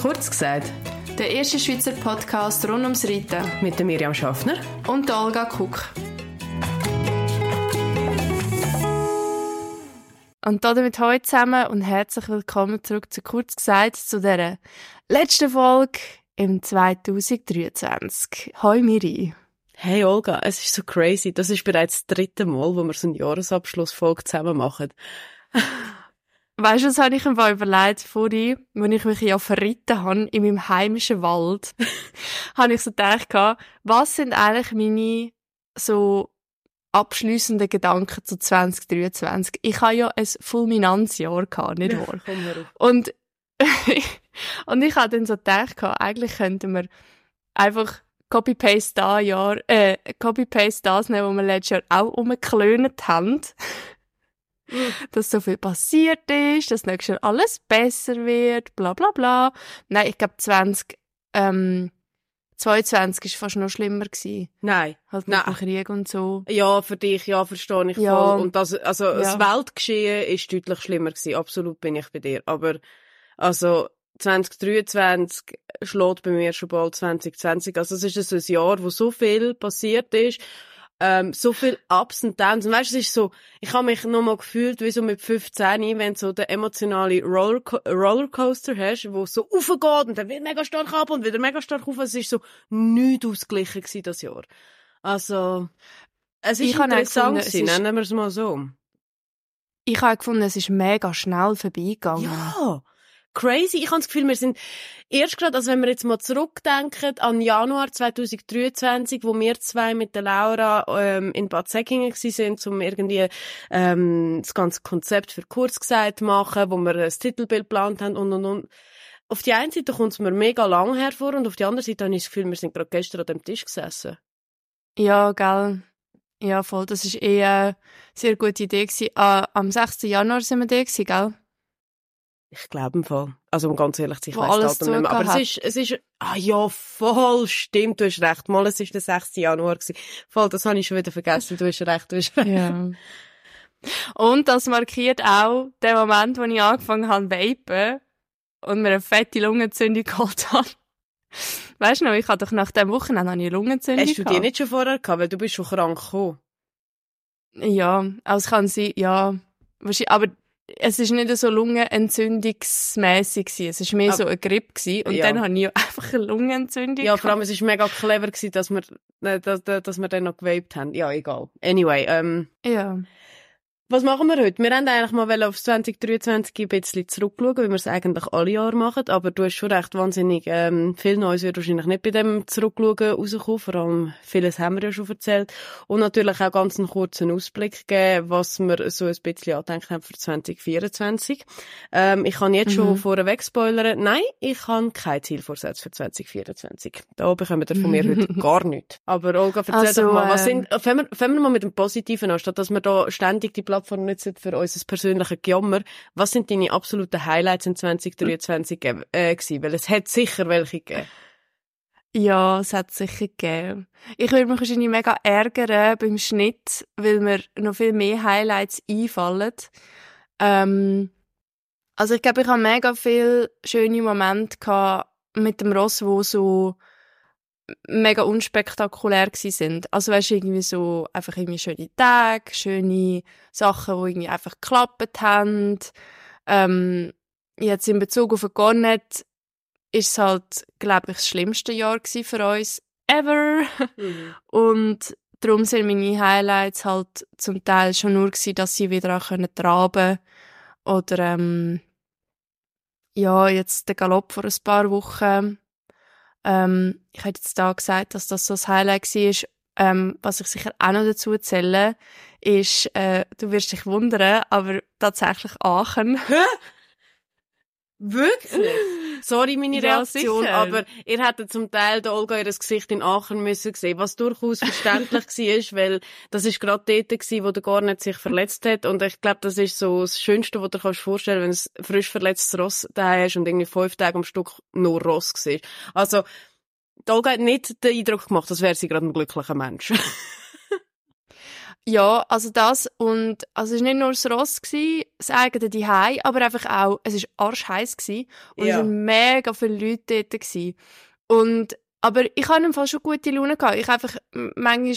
Kurz gesagt, der erste Schweizer Podcast rund ums Reiten mit der Miriam Schaffner und der Olga Kuck. Und damit heute zusammen und herzlich willkommen zurück zu Kurz gesagt, zu der letzten Folge im 2023. Hoi Miri. Hey Olga, es ist so crazy. Das ist bereits das dritte Mal, wo wir so eine Jahresabschlussfolge zusammen machen. Weißt du, was habe ich mir überlegt vorhin, wenn ich mich ja verritten habe in meinem heimischen Wald, habe ich so gedacht, was sind eigentlich meine so abschließenden Gedanken zu 2023? Ich habe ja ein Fulminanzjahr gehabt, nicht wahr? und, und ich habe dann so gedacht, eigentlich könnten wir einfach Copy-Paste da Jahr, äh, Copy-Paste das nehmen, was wir letztes Jahr auch umgeklönt haben. Dass so viel passiert ist, dass nächstes Jahr alles besser wird, bla bla bla. Nein, ich glaube 20, ähm, 22 ist fast noch schlimmer gewesen. Nein. Halt mit Nein. dem Krieg und so. Ja, für dich, ja, verstehe ich ja. voll. Und das, also, ja. das Weltgeschehen ist deutlich schlimmer gewesen. Absolut bin ich bei dir. Aber, also, 2023 schlägt bei mir schon bald 2020. Also, es ist so ein Jahr, wo so viel passiert ist ähm, so viel Ups und Downs. Und weißt, es ist so, ich habe mich noch mal gefühlt, wie so mit 15, wenn du so den emotionalen Rollerco Rollercoaster hast, wo so aufgeht und dann wird mega stark ab und wieder mega stark auf. Es ist so nichts ausgeglichen gewesen, das Jahr. Also, es ist ich interessant gewesen, nennen wir es mal so. Ich habe gefunden, es ist mega schnell vorbeigegangen. Ja! Crazy. Ich habe das Gefühl, wir sind erst gerade, also wenn wir jetzt mal zurückdenken an Januar 2023, wo wir zwei mit der Laura ähm, in Bad Säckingen sind, um irgendwie ähm, das ganze Konzept für Kurs gesagt machen, wo wir das Titelbild geplant haben und und und. Auf die eine Seite kommt es mir mega lang hervor und auf die andere Seite habe ich das Gefühl, wir sind gerade gestern an dem Tisch gesessen. Ja, gell. Ja, voll. Das war eh eine sehr gute Idee. Ah, am 6. Januar sind wir da, gewesen, gell? Ich glaube im Fall. Also um ganz ehrlich zu sein, ich weiss das nicht mehr. Aber es ist, es ist, ah ja, voll, stimmt, du hast recht. Mal, es ist der 6. Januar gewesen. Voll, das habe ich schon wieder vergessen. Du hast recht, du hast recht. Ja. Und das markiert auch den Moment, wo ich angefangen habe zu vapen und mir eine fette Lungenentzündung geholt habe. Weißt du noch, ich hatte doch nach dem Wochenende eine Lungenentzündung Hast du die nicht schon vorher gehabt, weil du bist schon krank gekommen? Ja, also kann sie, ja, aber es ist nicht so lungenentzündungsmäßig gewesen. Es war mehr Aber, so eine Grippe gewesen. Und ja. dann habe ich einfach eine Lungenentzündung. Ja, vor allem, es war mega clever gewesen, dass wir, äh, dass, dass wir dann noch gewabt haben. Ja, egal. Anyway, ähm. Ja. Was machen wir heute? Wir haben eigentlich mal auf 2023 ein bisschen zurückschauen, wie wir es eigentlich alle Jahre machen. Aber du hast schon recht wahnsinnig, ähm, viel Neues wird wahrscheinlich nicht bei dem Zurückschauen rauskommen. Vor allem vieles haben wir ja schon erzählt. Und natürlich auch ganz einen kurzen Ausblick geben, was wir so ein bisschen andenken haben für 2024. Ähm, ich kann jetzt mhm. schon vorweg spoilern. Nein, ich habe kein Zielvorsatz für 2024. Da bekommen wir von mir heute gar nichts. Aber Olga, erzähl also, doch mal, was ähm, sind, fangen wir, fangen wir mal mit dem Positiven an, statt dass wir da ständig die Plattform nutzen für unser persönliches Gejammer. Was sind deine absoluten Highlights in 2023 äh, gewesen? Weil es hat sicher welche gegeben. Ja, es hat sicher gegeben. Ich würde mich wahrscheinlich mega ärgern beim Schnitt, weil mir noch viel mehr Highlights einfallen. Ähm, also ich glaube, ich habe mega viele schöne Momente mit dem Ross, wo so mega unspektakulär gsi sind. Also weißt du, irgendwie so einfach irgendwie schöne Tage, schöne Sachen, die irgendwie einfach geklappt haben. Ähm, jetzt in Bezug auf Garnet ist es halt, glaube ich, das schlimmste Jahr für uns ever. Mhm. Und darum sind meine Highlights halt zum Teil schon nur gewesen, dass sie wieder auch können traben oder ähm, ja, jetzt der Galopp vor ein paar Wochen ähm, ich hätte jetzt da gesagt, dass das so das Highlight war. Ähm, was ich sicher auch noch dazu erzähle, ist, äh, du wirst dich wundern, aber tatsächlich Aachen. Wirklich? Sorry, meine Reaktion, ja, aber ihr hättet zum Teil der Olga ihr Gesicht in Aachen müssen sehen, was durchaus verständlich war, weil das ist gerade dort gewesen, wo der Garnet sich verletzt hat und ich glaube, das ist so das Schönste, was du dir vorstellen kannst, wenn ein frisch verletztes Ross da hast und irgendwie fünf Tage am Stück nur Ross siehst. Also, die Olga hat nicht den Eindruck gemacht, als wäre sie gerade ein glücklicher Mensch. Ja, also das und also es war nicht nur das Ross, gewesen, das eigene Zuhause, aber einfach auch, es war arschheiß gewesen, und Ja. es waren mega viele Leute dort. Gewesen. Und, aber ich hatte im Fall schon gute Laune. Gehabt. Ich einfach manchmal,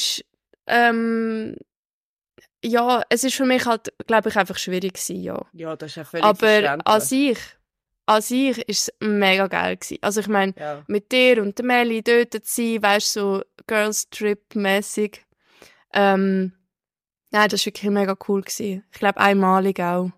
ähm, ja, es ist für mich halt, glaube ich, einfach schwierig gewesen, ja. Ja, das ist ja völlig Aber an sich, an sich ist es mega geil gewesen. Also ich meine, ja. mit dir und der Melli dort zu sein, weißt du, so Girls Trip mäßig. Ähm, nein, das war wirklich mega cool gewesen. Ich glaube einmalig auch.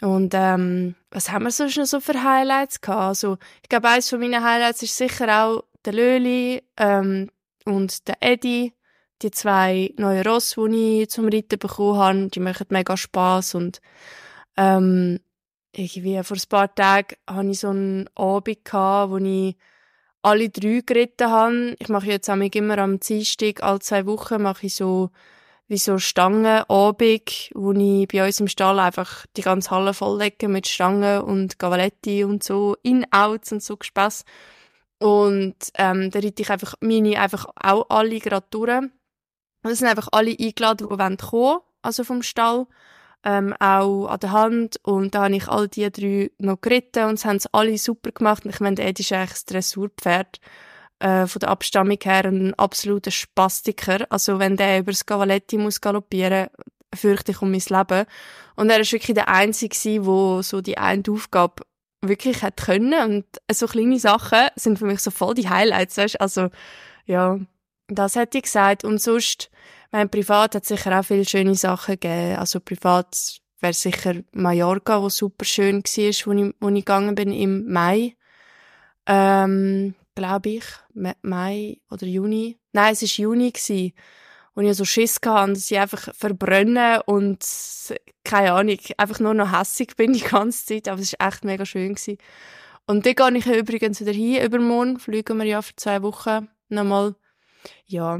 Und ähm, was haben wir sonst noch so für Highlights gehabt? Also ich glaube eines von meinen Highlights ist sicher auch der Löli ähm, und der Eddie. Die zwei neuen Ross, die ich zum Reiten bekommen habe, die machen mega Spass und ähm, irgendwie vor ein paar Tagen hatte ich so einen Abend, gehabt, wo ich alle drei geritten habe. Ich mache jetzt immer am Dienstag, alle zwei Wochen, mache ich so wie so Stangenabend, wo ich bei uns im Stall einfach die ganze Halle volllege mit Stangen und Gavaletti und so, In-Outs und so Gespass. Und ähm, da reite ich einfach meine einfach auch alle gerade durch. Und es sind einfach alle eingeladen, die wollen kommen, also vom Stall ähm, auch an der Hand und da habe ich all die drei noch geritten und es haben sie alle super gemacht und ich meine, Ed ist eigentlich das Dressurpferd äh, von der Abstammung her ein absoluter Spastiker, also wenn der über das Cavaletti muss galoppieren, fürchte ich um mein Leben und er ist wirklich der Einzige gewesen, wo so die eine Aufgabe wirklich hat können und so kleine Sachen sind für mich so voll die Highlights, weißt? also ja, das hätte ich gesagt und sonst mein Privat hat sicher auch viele schöne Sachen gegeben. Also privat wäre sicher Mallorca, wo super schön war, wo ich, wo ich gegangen bin im Mai. Ähm, glaube ich. Ma- Mai oder Juni. Nein, es war Juni, gewesen, wo ich so Schiss hatte, dass ich einfach verbrenne und keine Ahnung, einfach nur noch hässig bin die ganze Zeit. Aber es war echt mega schön. Gewesen. Und da gehe ich übrigens wieder hin. Übermorgen fliegen wir ja für zwei Wochen nochmal. Ja,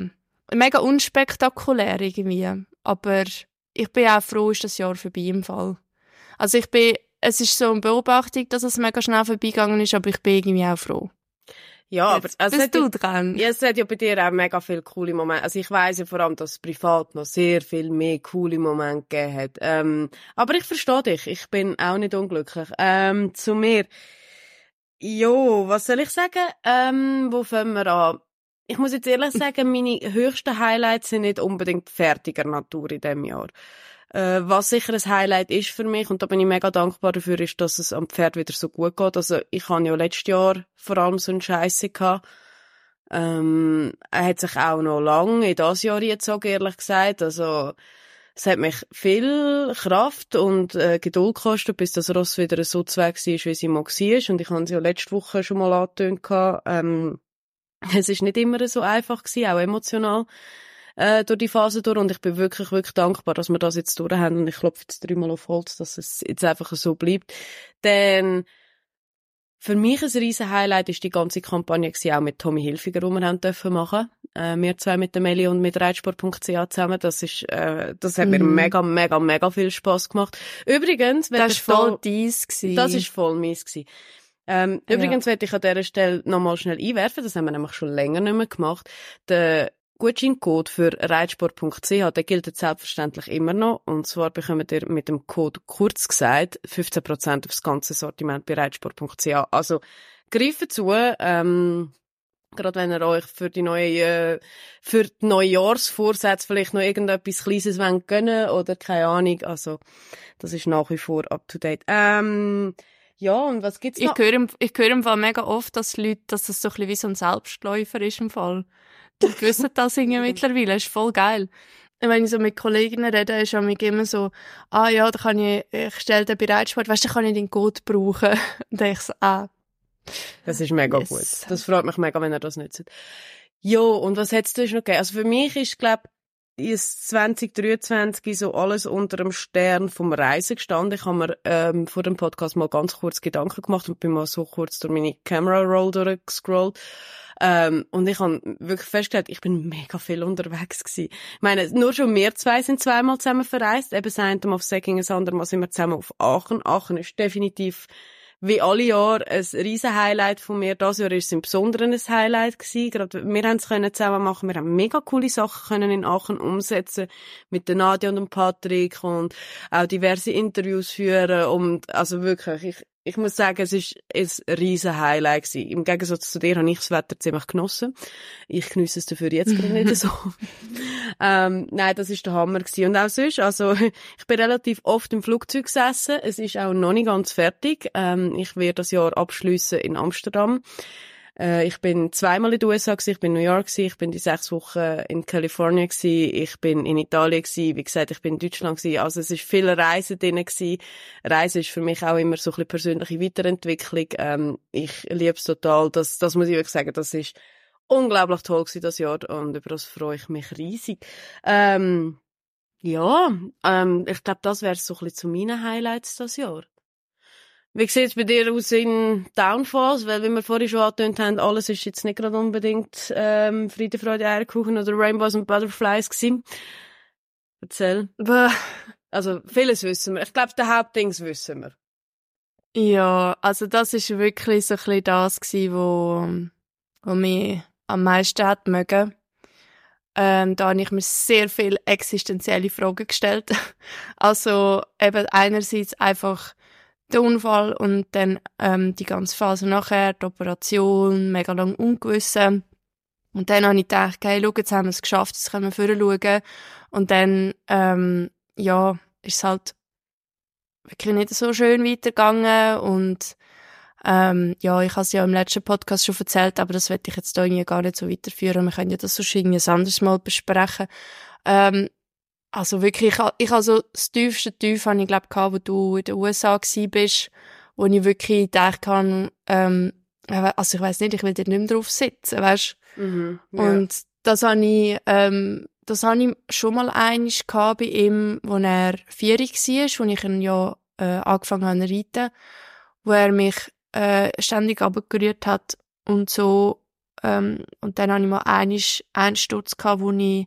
mega unspektakulär irgendwie. Aber ich bin auch froh, ist das Jahr vorbei im Fall. Also ich bin, es ist so eine Beobachtung, dass es mega schnell vorbeigegangen ist, aber ich bin irgendwie auch froh. Ja, aber Jetzt also es bist du dran. Ja, es hat ja bei dir auch mega viele coole Momente. Also ich weiss ja vor allem, dass es privat noch sehr viel mehr coole Momente gegeben hat. Ähm, aber ich verstehe dich. Ich bin auch nicht unglücklich. Ähm, zu mir. Jo, was soll ich sagen? Ähm, wo fangen wir an? Ich muss jetzt ehrlich sagen, meine höchsten Highlights sind nicht unbedingt fertiger Natur in diesem Jahr. Äh, was sicher ein Highlight ist für mich, und da bin ich mega dankbar dafür, ist, dass es am Pferd wieder so gut geht. Also, ich habe ja letztes Jahr vor allem so eine Scheisse gehabt. Ähm, er hat sich auch noch lange in das Jahr auch ehrlich gesagt. Also, es hat mich viel Kraft und äh, Geduld gekostet, bis das Ross wieder so zweig war, wie sie mal war. Und ich habe es ja letzte Woche schon mal angetönt. Ähm, es ist nicht immer so einfach gewesen, auch emotional äh, durch die Phase durch und ich bin wirklich, wirklich dankbar, dass wir das jetzt durch haben und ich klopfe jetzt dreimal auf Holz, dass es jetzt einfach so bleibt. Denn für mich ein riesen Highlight ist die ganze Kampagne gewesen, auch mit Tommy Hilfiger, die wir haben dürfen machen. Äh, wir zwei mit der Meli und mit Reitsport.ch zusammen. Das ist, äh, das hat mir Mhm. mega, mega, mega viel Spaß gemacht. Übrigens, wenn Das Stall- voll dies. gewesen. das ist voll mies gewesen. Ähm, Ja. Übrigens werde ich an dieser Stelle nochmal schnell einwerfen, das haben wir nämlich schon länger nicht mehr gemacht. Der Gutscheincode für reitsport.ch, der gilt jetzt selbstverständlich immer noch. Und zwar bekommt ihr mit dem Code kurz gesagt 15% aufs ganze Sortiment bei reitsport.ch. Also, greift zu, ähm, Gerade wenn ihr euch für die neue, äh, für die Neujahrsvorsätze vielleicht noch irgendetwas Kleines wollt gönnen oder keine Ahnung. Also, das ist nach wie vor up to date. Ähm, ja, und was gibt's Ich noch? höre, im- ich höre im Fall mega oft, dass Leute, dass das so ein bisschen wie so ein Selbstläufer ist im Fall. Die wissen das irgendwie mittlerweile, das ist voll geil. Und Wenn ich so mit Kolleginnen rede, ist mich immer so, ah ja, da kann ich, ich stelle den Bereitsport, weißt du, kann ich den Code brauchen. Und dann ich so, ah, Das ist mega Yes. gut. Das freut mich mega, wenn ihr das nützt. Jo, und was hättest du noch gegeben? Also für mich ist, glaub, ist 2023 so alles unter dem Stern vom Reisen gestanden. Ich habe mir ähm, vor dem Podcast mal ganz kurz Gedanken gemacht und bin mal so kurz durch meine Camera Roll durchgescrollt. Ähm, und ich habe wirklich festgestellt, ich bin mega viel unterwegs gewesen. Ich meine, nur schon wir zwei sind zweimal zusammen verreist. Eben das eine Mal auf Säckingen, das andere Mal sind wir zusammen auf Aachen. Aachen ist definitiv wie alle Jahre ein riesen Highlight von mir. Das Jahr ist es ein Highlight gewesen. Gerade wir haben es können zusammen machen. Wir haben mega coole Sachen können in Aachen umsetzen mit der Nadia und dem Patrick und auch diverse Interviews führen und also wirklich, ich, ich muss sagen, es ist ein riesen Highlight gewesen. Im Gegensatz zu dir habe ich das Wetter ziemlich genossen. Ich genieße es dafür jetzt gerade nicht so. ähm, nein, das ist der Hammer gewesen. Und auch sonst, also, ich bin relativ oft im Flugzeug gesessen. Es ist auch noch nicht ganz fertig. Ähm, ich werde das Jahr abschließen in Amsterdam. Äh, ich bin zweimal in den USA gewesen, ich bin in New York gewesen, ich bin die sechs Wochen in Kalifornien gewesen, ich bin in Italien gewesen, wie gesagt, ich bin in Deutschland gewesen. Also es ist viel Reisen drin gewesen. Reisen ist für mich auch immer so ein bisschen persönliche Weiterentwicklung. Ähm, ich liebe es total. Das, das muss ich wirklich sagen, das ist unglaublich toll gewesen das Jahr und über das freue ich mich riesig. Ähm, ja, ähm, ich glaube, das wäre so ein bisschen zu meinen Highlights das Jahr. Wie sieht es bei dir aus in Downfalls? Weil, wie wir vorhin schon angetönt haben, alles ist jetzt nicht gerade unbedingt ähm, Friede, Freude, Eierkuchen oder Rainbows und Butterflies gewesen. Erzähl. Also, vieles wissen wir. Ich glaube, der Hauptdings wissen wir. Ja, also das ist wirklich so ein bisschen das gewesen, wo, wo mich am meisten hat mögen. Ähm, da habe ich mir sehr viele existenzielle Fragen gestellt. also eben einerseits einfach der Unfall und dann ähm, die ganze Phase nachher, die Operation, mega lang ungewiss. Und dann habe ich gedacht, hey, schau, jetzt haben wir es geschafft, jetzt können wir vorher schauen. Und dann, ähm, ja, ist es halt wirklich nicht so schön weitergegangen und ähm, ja, ich habe es ja im letzten Podcast schon erzählt, aber das werde ich jetzt hier irgendwie gar nicht so weiterführen. Wir können ja das sonst irgendwie ein anderes Mal besprechen. Ähm, also wirklich, ich, ich also das tiefste Tief habe ich glaube wo du in den USA gsi bist, wo ich wirklich gedacht habe, ähm, also ich weiß nicht, ich will dort nicht mehr drauf sitzen, weißt? Mhm, ja. Und das habe ich, ähm, das habe ich schon mal einig bei ihm, wo er vierig war, wo ich ihn ja äh, angefangen habe zu reiten, wo er mich äh, ständig abgerührt hat und so. Ähm, und dann habe ich mal einig einen Sturz gehabt, wo ich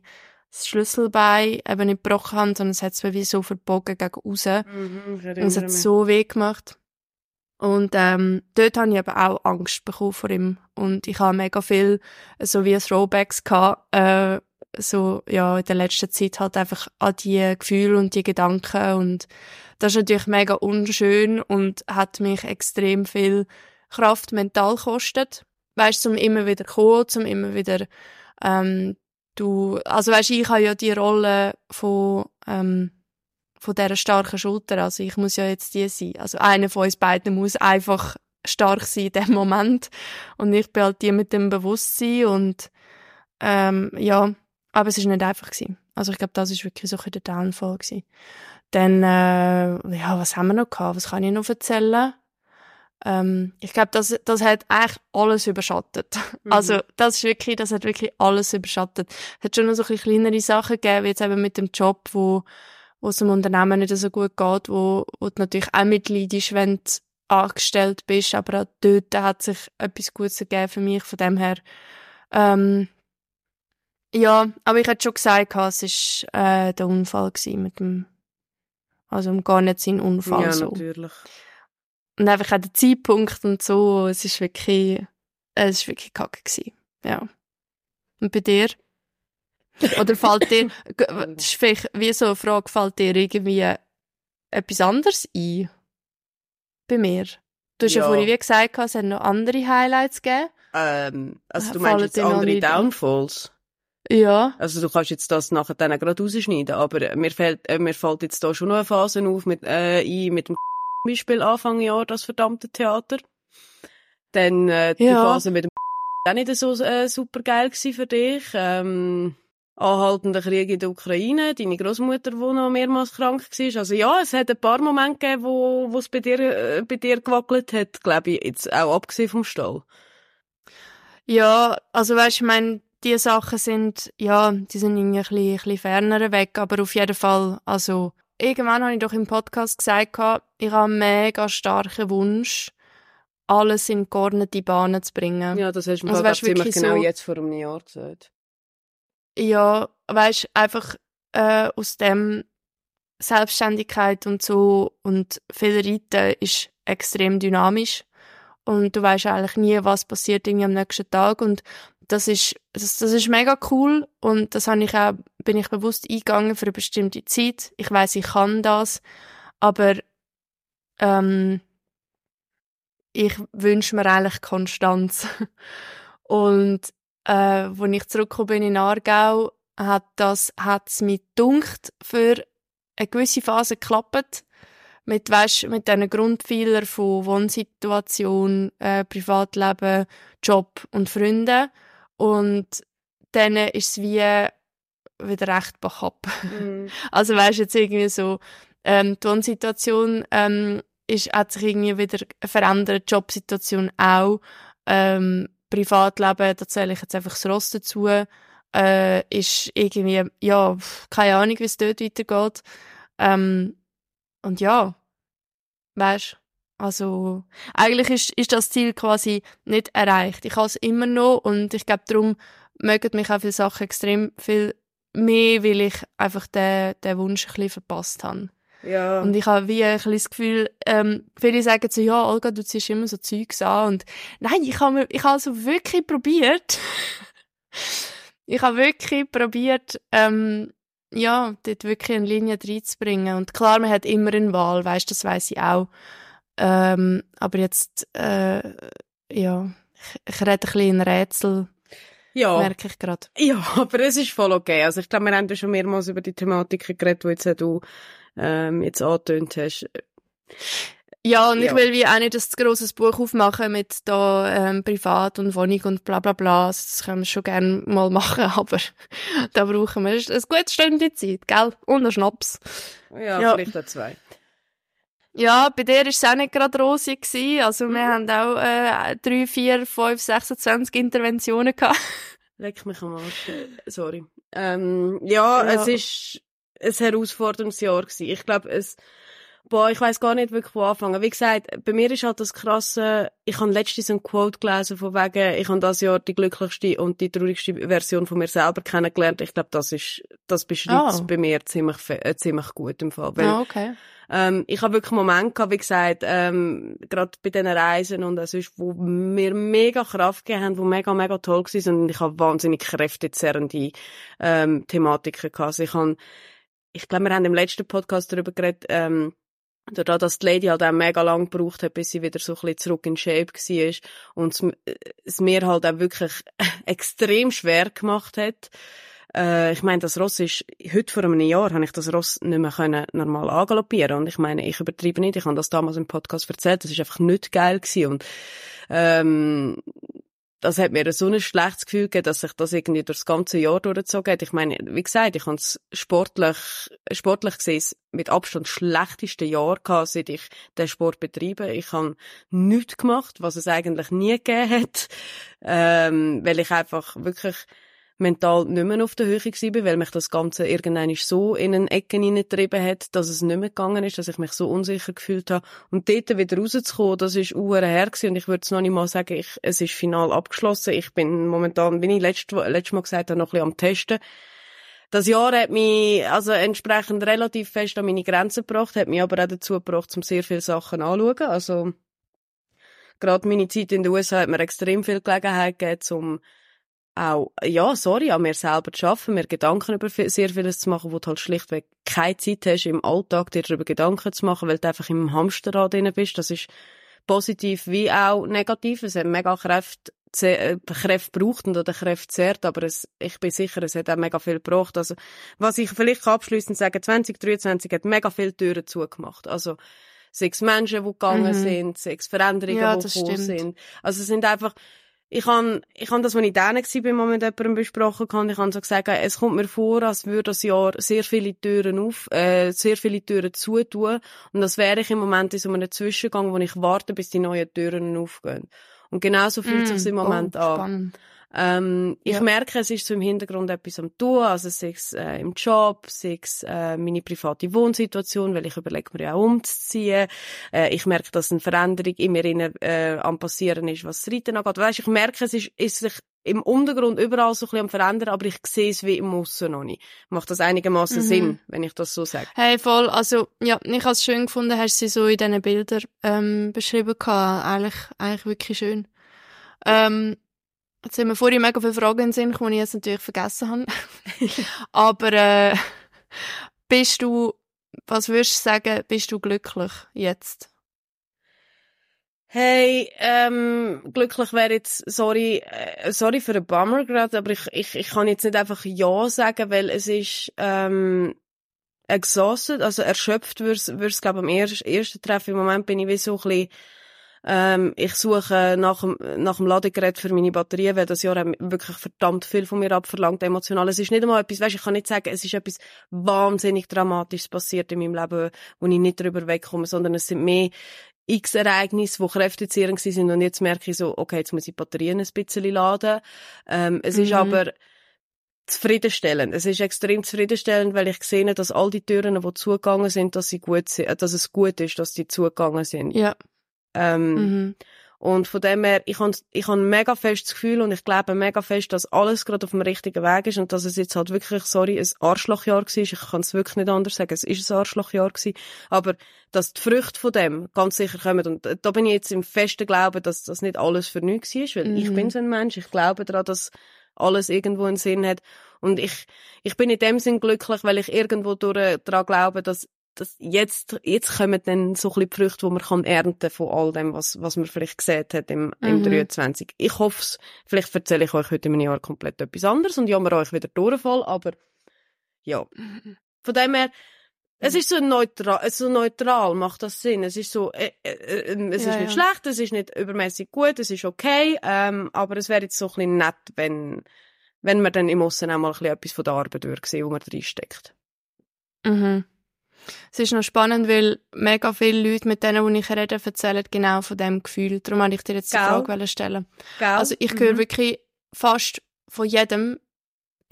das Schlüsselbein eben nicht gebrochen habe, sondern es hat es wie so verbogen gegen raus. Mhm, und es hat so weh gemacht. Und ähm, dort habe ich eben auch Angst bekommen vor ihm. Und ich habe mega viel so wie Throwbacks gehabt, äh, so ja in der letzten Zeit halt einfach an die Gefühle und die Gedanken und das ist natürlich mega unschön und hat mich extrem viel Kraft mental gekostet. Weißt, zum immer wieder kommen, zum immer wieder ähm, du, also weißt, ich habe ja die Rolle von, ähm, von dieser starken Schulter, also ich muss ja jetzt die sein. Also einer von uns beiden muss einfach stark sein in dem Moment und ich bin halt die mit dem Bewusstsein und ähm, ja, aber es ist nicht einfach gewesen. Also ich glaube, das ist wirklich so ein der Downfall gewesen. Dann, äh, ja, was haben wir noch gehabt? Was kann ich noch erzählen? Ähm, ich glaube, das, das hat eigentlich alles überschattet. Mhm. Also, das ist wirklich, das hat wirklich alles überschattet. Es hat schon noch so ein kleinere Sachen gegeben, wie jetzt eben mit dem Job, wo, wo es dem Unternehmen nicht so gut geht, wo, wo du natürlich auch mitleidest, wenn du angestellt bist, aber auch dort hat sich etwas Gutes gegeben für mich, von dem her, ähm, ja, aber ich hätte schon gesagt, es war äh, der Unfall mit dem, also gar nicht sein Unfall. Ja, so. natürlich. Und einfach auch der Zeitpunkt und so, es ist wirklich, es ist wirklich kacke gewesen. Ja. Und bei dir? Oder fällt dir, das ist vielleicht wie so eine Frage, fällt dir irgendwie etwas anderes ein? Bei mir? Du hast ja, ja vorhin wie gesagt, es hat noch andere Highlights gegeben. Ähm, also du meinst jetzt andere Downfalls? Ja. Also du kannst jetzt das nachher dann gerade rausschneiden, aber mir fällt, äh, mir fällt jetzt da schon noch eine Phase auf mit, äh, ein, mit dem Beispiel Anfang Jahr das verdammte Theater. Dann äh, die Ja. Phase mit dem auch nicht so äh, super geil für dich. Ähm, anhaltender Krieg in der Ukraine, deine Großmutter, die noch mehrmals krank war. Also ja, es hat ein paar Momente gegeben, wo wo es bei dir äh, bei dir gewackelt hat, glaube ich, jetzt auch abgesehen vom Stall. Ja, also weißt, ich meine, die Sachen sind, ja, die sind irgendwie ein bisschen, ein bisschen ferner weg, aber auf jeden Fall, also irgendwann habe ich doch im Podcast gesagt, ich habe einen mega starken Wunsch, alles in geordnete Bahnen zu bringen. Ja, das hast du mir Also, also, weißt, ziemlich genau so- jetzt vor einem Jahr gesagt. Ja, weißt einfach äh, aus dem Selbstständigkeit und so und viel Reiten ist extrem dynamisch und du weißt eigentlich nie, was passiert irgendwie am nächsten Tag und das ist, das, das ist mega cool und das habe ich auch, bin ich bewusst eingegangen für eine bestimmte Zeit. Ich weiß, ich kann das, aber ähm, ich wünsche mir eigentlich Konstanz. und äh, als ich zurückgekommen bin in Aargau, hat das hat's mir dunkt für eine gewisse Phase geklappt mit weißt, mit diesen Grundpfeiler von Wohnsituation, äh, Privatleben, Job und Freunde und dann ist es wie wieder recht backup. Mm. Also weißt jetzt irgendwie so ähm, die Wohnsituation ähm, ist, hat sich irgendwie wieder verändert, die Jobsituation auch. Ähm, Privatleben, da zähle ich jetzt einfach das Ross dazu, äh, ist irgendwie, ja, keine Ahnung, wie es dort weitergeht. Ähm, und ja, weißt also eigentlich ist, ist das Ziel quasi nicht erreicht. Ich habe es immer noch und ich glaube, darum mögen mich auch viele Sachen extrem viel mehr, weil ich einfach den, den Wunsch ein bisschen verpasst habe. Ja. Und ich habe wie ein bisschen das Gefühl, ähm, viele sagen so, ja, Olga, du ziehst immer so Zeugs an. Und nein, ich habe ich habe also wirklich probiert. ich habe wirklich probiert, ähm, ja, dort wirklich eine Linie reinzubringen. Und klar, man hat immer eine Wahl, weißt, das weiß ich auch. Ähm, aber jetzt, äh, ja, ich, ich rede ein bisschen in Rätsel. Ja. Merke ich gerade. Ja, aber es ist voll okay. Also ich glaube, wir haben ja schon mehrmals über die Thematiken geredet, die jetzt du ähm, jetzt angetönt hast. Ja, und ja. ich will wie auch nicht ein grosses Buch aufmachen mit da ähm, Privat und Wohnung und bla bla bla. Also, das können wir schon gerne mal machen, aber da brauchen wir ein gutes Stündchen Zeit, gell? Und einen Schnaps. Ja, ja. vielleicht auch zwei. Ja, bei dir war es auch nicht gerade rosig. Gewesen. Also wir mhm. haben auch äh, 3, 4, 5, 26 Interventionen gehabt. Leck mich am Arsch. Sorry. Ähm, ja, ja, es ist ein herausforderndes Jahr gewesen. Ich glaube, es boah, ich weiß gar nicht wirklich, wo anfangen. Wie gesagt, bei mir ist halt das krasse, ich habe letztens ein Quote gelesen von wegen, ich habe das Jahr die glücklichste und die traurigste Version von mir selber kennengelernt. Ich glaube, das ist, das beschreibt oh. bei mir ziemlich, äh, ziemlich gut im Fall. Weil, oh, okay. Ähm, ich habe wirklich Momente gehabt, wie gesagt, ähm, gerade bei diesen Reisen und sonst, wo mir mega Kraft gegeben haben, wo mega, mega toll waren und ich habe wahnsinnig kräftezerrende ähm, Thematiken gehabt. Also ich habe, ich glaube, wir haben im letzten Podcast darüber geredet, ähm, Dadurch, dass die Lady halt auch mega lang gebraucht hat, bis sie wieder so ein bisschen zurück in Shape war und es, es mir halt auch wirklich extrem schwer gemacht hat. Äh, ich meine, das Ross ist, heute vor einem Jahr habe ich das Ross nicht mehr können normal angaloppieren und ich meine, ich übertreibe nicht, ich habe das damals im Podcast erzählt, das ist einfach nicht geil gewesen und ähm, das hat mir so ein schlechtes Gefühl gegeben, dass sich das irgendwie durch das ganze Jahr durchgezogen hat. Ich meine, wie gesagt, ich habe es sportlich, sportlich gesehen mit Abstand schlechteste Jahr gehabt, seit ich den Sport betreibe. Ich habe nichts gemacht, was es eigentlich nie gegeben hat, ähm, weil ich einfach wirklich mental nicht mehr auf der Höhe war, weil mich das Ganze irgendwann so in eine Ecke hineingetrieben hat, dass es nicht mehr gegangen ist, dass ich mich so unsicher gefühlt habe. Und dort wieder rauszukommen, das ist uhr her gewesen. und ich würde es noch nicht mal sagen, ich, es ist final abgeschlossen. Ich bin momentan, wie ich letztes, letztes Mal gesagt habe, noch ein bisschen am Testen. Das Jahr hat mich also entsprechend relativ fest an meine Grenzen gebracht, hat mich aber auch dazu gebracht, um sehr viele Sachen anzuschauen. Also, gerade meine Zeit in den USA hat mir extrem viel Gelegenheit gegeben, um auch, ja, sorry, an mir selber zu arbeiten, mir Gedanken über sehr vieles zu machen, wo du halt schlichtweg keine Zeit hast, im Alltag dir darüber Gedanken zu machen, weil du einfach im Hamsterrad drin bist. Das ist positiv wie auch negativ. Es hat mega Kräfte, äh, Kräfte braucht und oder Kräfte zehrt, aber es, ich bin sicher, es hat auch mega viel gebraucht. Also, was ich vielleicht abschließend sagen, 2023 hat mega viele Türen zugemacht. Also, sechs Menschen, die gegangen mhm. sind, sechs Veränderungen, ja, die gekommen sind. Also, es sind einfach, ich han ich han das, wenn ich gsi bin, mal mit jemandem besprochen kann, ich han so gesagt, es kommt mir vor, als würde das Jahr sehr viele Türen auf, äh, sehr viele Türen zutun. Und das wäre ich im Moment in so einem Zwischengang, wo ich warte, bis die neuen Türen aufgehen. Und genauso fühlt mm, sich im Moment oh, an. Spannend. Ähm, ja. Ich merke, es ist so im Hintergrund etwas am tun, also sei es äh, im Job, sei es äh, meine private Wohnsituation, weil ich überlege mir ja auch umzuziehen. Äh, ich merke, dass eine Veränderung in mir äh, am passieren ist, was das Reiten angeht. Weißt, ich merke, es ist, ist sich im Untergrund überall so ein bisschen am verändern, aber ich sehe es wie im Aussen noch nicht. Macht das einigermaßen Mhm. Sinn, wenn ich das so sage? Hey, voll. Also, ja, ich habe es schön gefunden, hast sie so in diesen Bildern ähm, beschrieben gehabt. Eigentlich, eigentlich wirklich schön. Ähm, jetzt haben wir vorhin mega viele Fragen in Sinn die ich jetzt natürlich vergessen habe. Aber äh, bist du, was würdest du sagen, bist du glücklich jetzt? Hey, ähm, glücklich wäre jetzt, sorry, äh, sorry für den Bummer gerade, aber ich, ich, ich kann jetzt nicht einfach Ja sagen, weil es ist, ähm, exhausted, also erschöpft würd's, würd's, glaube am ersten, ersten Treffen. Im Moment bin ich wie so ein bisschen, ähm, ich suche nach dem, nach dem Ladegerät für meine Batterien, weil das Jahr hat wirklich verdammt viel von mir abverlangt, emotional. Es ist nicht einmal etwas, weißt, ich kann nicht sagen, es ist etwas wahnsinnig Dramatisches passiert in meinem Leben, wo ich nicht drüber wegkomme, sondern es sind mehr x Ereignisse, die kräftezehrend sind und jetzt merke ich so, okay, jetzt muss ich die Batterien ein bisschen laden. Ähm, es ist Mhm. aber zufriedenstellend. Es ist extrem zufriedenstellend, weil ich sehe, dass all die Türen, die zugegangen sind, dass sie gut sind, dass es gut ist, dass die zugegangen sind. Ja. Ähm, Mhm. und von dem her, ich habe ich hab ein mega festes Gefühl und ich glaube mega fest, dass alles gerade auf dem richtigen Weg ist und dass es jetzt halt wirklich, sorry, ein Arschlochjahr war. Ich kann es wirklich nicht anders sagen. Es ist ein Arschlochjahr gewesen. Aber dass die Früchte von dem ganz sicher kommen. Und äh, da bin ich jetzt im festen Glauben, dass das nicht alles für nichts war. Weil ich Mhm. bin so ein Mensch. Ich glaube daran, dass alles irgendwo einen Sinn hat. Und ich, ich bin in dem Sinn glücklich, weil ich irgendwo durch, daran glaube, dass dass jetzt, jetzt kommen dann so ein bisschen die Früchte, die man kann ernten von all dem, was, was man vielleicht gesehen hat im, im Mhm. 23. Ich hoffe es, vielleicht erzähle ich euch heute einem Jahr komplett etwas anderes und jammer euch wieder durchfall, aber ja. Von dem her, es ist so neutral, so neutral, macht das Sinn. Es ist so, äh, äh, äh, es Ja, ist nicht ja. schlecht, es ist nicht übermäßig gut, es ist okay, ähm, aber es wäre jetzt so ein bisschen nett, wenn, wenn man dann im Aussen auch mal ein bisschen etwas von der Arbeit würde sehen, wo man reinsteckt. Mhm. Es ist noch spannend, weil mega viele Leute, mit denen die ich rede, erzählen genau von dem Gefühl. Darum wollte ich dir jetzt die Gell? Frage stellen. Gell? Also ich höre Mhm. wirklich fast von jedem,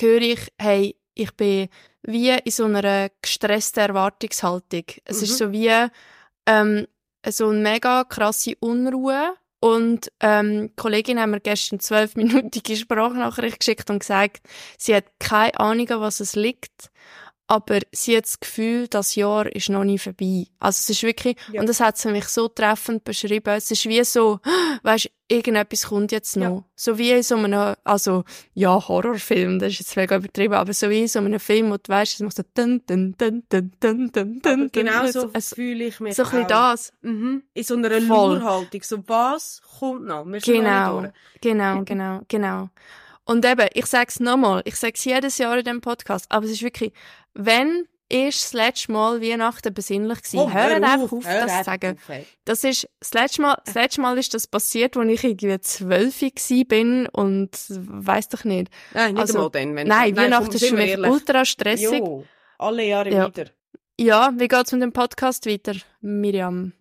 höre ich, hey, ich bin wie in so einer gestressten Erwartungshaltung. Es Mhm. ist so wie ähm, so eine mega krasse Unruhe. Und ähm, die Kollegin hat mir gestern zwölfminütige Sprachnachricht geschickt und gesagt, sie hat keine Ahnung, was es liegt, aber sie hat das Gefühl, das Jahr ist noch nie vorbei. Also es ist wirklich, Ja. und das hat sie mich so treffend beschrieben, es ist wie so, weißt, irgendetwas kommt jetzt noch. Ja. So wie in so einem, also, ja, Horrorfilm, das ist jetzt mega übertrieben, aber so wie in so einem Film, wo du weißt, es macht so dun, dun, dun, dun, dun, dun, dun, genau so es- fühle ich mich so ein bisschen das. Mhm. In so einer Voll. Lurhaltung. So, was kommt noch? Wir noch Genau, nicht durch. genau, genau, genau. Und eben, ich sag's nochmal, ich sag's jedes Jahr in dem Podcast, aber es ist wirklich, wenn ist das letzte Mal Weihnachten besinnlich gewesen? Oh, Hört einfach auf, hör das zu sagen. auf. Das ist, das letzte Mal, das letzte Mal ist das passiert, als ich irgendwie zwölf bin und weiss doch nicht. Nein, nicht Also, dann. Wenn Nein, Weihnachten ist für mich ehrlich. ultra stressig. Jo, alle Jahre Ja. wieder. Ja, wie geht's mit dem Podcast weiter, Miriam?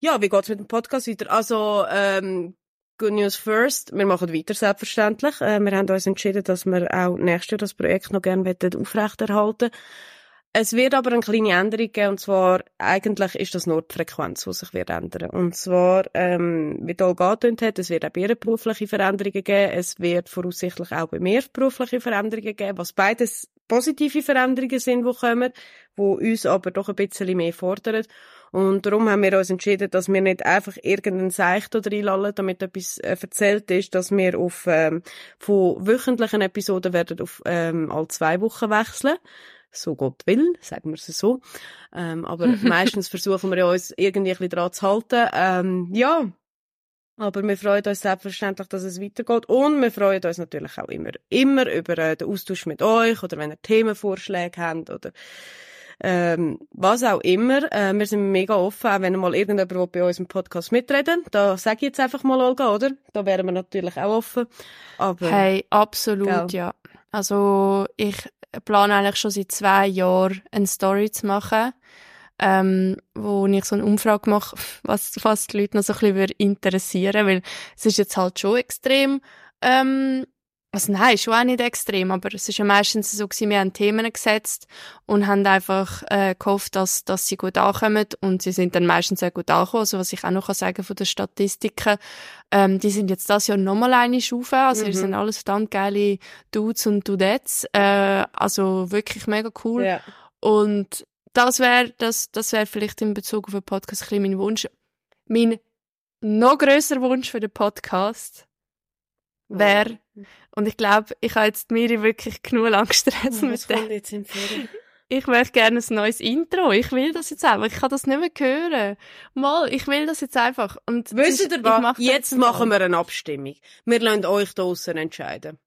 Ja, wie geht's mit dem Podcast weiter? Also, ähm, Good News First. Wir machen weiter, selbstverständlich. Äh, wir haben uns entschieden, dass wir auch nächstes Jahr das Projekt noch gerne wollen aufrechterhalten Es wird aber eine kleine Änderung geben, und zwar, eigentlich ist das nur die Frequenz, die sich wird ändern. Und zwar, ähm, wie Olga angetönt hat, es wird auch bei ihr berufliche Veränderungen geben, es wird voraussichtlich auch bei mir berufliche Veränderungen geben, was beides positive Veränderungen sind, die kommen, die uns aber doch ein bisschen mehr fordern. Und darum haben wir uns entschieden, dass wir nicht einfach irgendeinen Seicht oder reinlallen, damit etwas äh, erzählt ist, dass wir auf, ähm, von wöchentlichen Episoden werden auf, ähm, alle zwei Wochen wechseln. So Gott will, sagen wir es so. Ähm, aber meistens versuchen wir uns irgendwie ein bisschen dran zu halten. Ähm, ja. Aber wir freuen uns selbstverständlich, dass es weitergeht. Und wir freuen uns natürlich auch immer, immer über äh, den Austausch mit euch oder wenn ihr Themenvorschläge habt oder ähm, was auch immer. Äh, wir sind mega offen, auch wenn mal irgendjemand will bei uns im Podcast mitreden Da sage ich jetzt einfach mal, Olga, oder? Da wären wir natürlich auch offen. Aber Hey, absolut, Gell? ja. Also, ich plane eigentlich schon seit zwei Jahren eine Story zu machen, ähm, wo ich so eine Umfrage mache, was, was die Leute noch so ein bisschen würde interessieren, weil es ist jetzt halt schon extrem, ähm, also nein, schon auch nicht extrem, aber es ist ja meistens so gewesen, wir haben Themen gesetzt und haben einfach äh, gehofft, dass, dass sie gut ankommen und sie sind dann meistens sehr gut angekommen. Also was ich auch noch kann sagen von den Statistiken, ähm, die sind jetzt das Jahr nochmal eine Stufe, also mhm. sind alles verdammt geile Dudes und Dudettes, äh, also wirklich mega cool. Ja. Und das wäre das, das wäre vielleicht in Bezug auf den Podcast ein bisschen mein Wunsch. Mein noch grösser Wunsch für den Podcast wäre, und ich glaube, ich habe jetzt Miri wirklich genug lang gestresst mit dem. Jetzt ich möchte gerne ein neues Intro. Ich will das jetzt einfach. Ich kann das nicht mehr hören. Mal, ich will das jetzt einfach. Und Wisst ihr was? Mach jetzt machen wir eine Abstimmung. Wir lassen euch draussen entscheiden.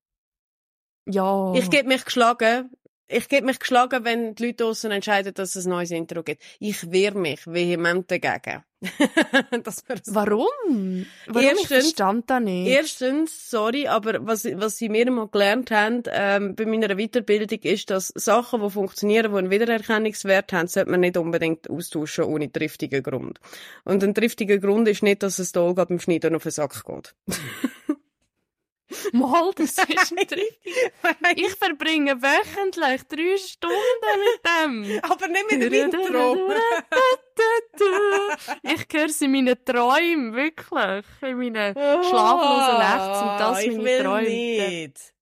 Ja. Ich gebe mich geschlagen ich gebe mich geschlagen, wenn die Leute draussen entscheiden, dass es ein neues Intro gibt. Ich wehre mich vehement dagegen. Warum? Warum erstens, ich verstand das nicht? Erstens, sorry, aber was, was sie mir mal gelernt haben, ähm, bei meiner Weiterbildung ist, dass Sachen, die funktionieren, die einen Wiedererkennungswert haben, sollte man nicht unbedingt austauschen ohne triftigen Grund. Und ein triftiger Grund ist nicht, dass es da beim Schneiden auf den Sack geht. Mal, das ist richtig. Ich verbringe wöchentlich drei Stunden mit dem. Aber nicht mit dem Intro. ich höre sie in meinen Träumen, wirklich. In meinen schlaflosen Nächten sind das ich meine Träume. Nicht.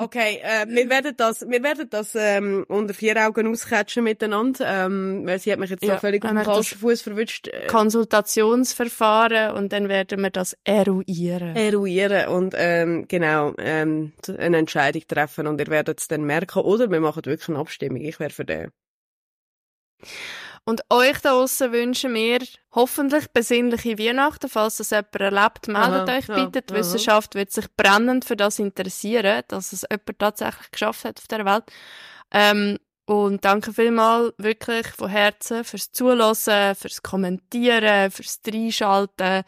Okay, äh, wir werden das, wir werden das ähm, unter vier Augen auscatchen miteinander. Ähm, weil sie hat mich jetzt ja, da völlig auf den falschen Fuß verwünscht. Äh, Konsultationsverfahren und dann werden wir das eruieren. Eruieren und ähm, genau ähm, eine Entscheidung treffen und ihr werdet es dann merken. Oder wir machen wirklich eine Abstimmung. Ich wäre für den. Und euch da draussen wünschen wir hoffentlich besinnliche Weihnachten. Falls das jemand erlebt, meldet aha, euch bitte. Die aha. Wissenschaft wird sich brennend für das interessieren, dass es jemand tatsächlich geschafft hat auf der Welt. Ähm, und danke vielmals wirklich von Herzen fürs Zuhören, fürs Kommentieren, fürs Reinschalten.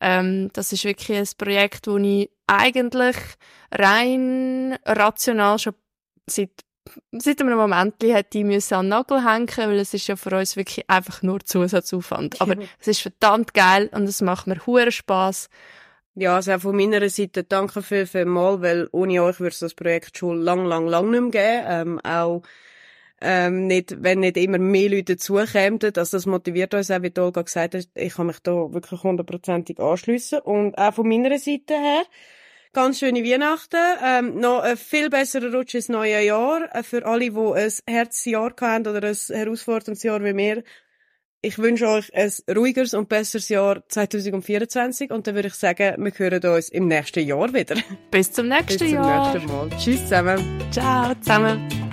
Ähm, das ist wirklich ein Projekt, das ich eigentlich rein rational schon seit seit einem Moment hätte ich müssen an den Nagel hängen, weil es ist ja für uns wirklich einfach nur Zusatzaufwand. Aber es ist verdammt geil und es macht mir hure Spaß. Ja, also auch von meiner Seite danke viel, viel mal, weil ohne euch würde es das Projekt schon lang, lang, lang nicht mehr geben. Ähm, auch ähm, nicht, wenn nicht immer mehr Leute dazukämen. Also das motiviert uns auch, wie Olga gesagt hat, ich kann mich da wirklich hundertprozentig anschliessen. Und auch von meiner Seite her, Ganz schöne Weihnachten. Ähm, noch ein viel besserer Rutsch ins neue Jahr. Äh, für alle, die ein Herzjahr haben oder ein herausforderndes Jahr wie mir. Ich wünsche euch ein ruhigeres und besseres Jahr 2024 und dann würde ich sagen, wir hören uns im nächsten Jahr wieder. Bis zum nächsten Bis zum Jahr. nächsten Mal. Tschüss zusammen. Ciao zusammen.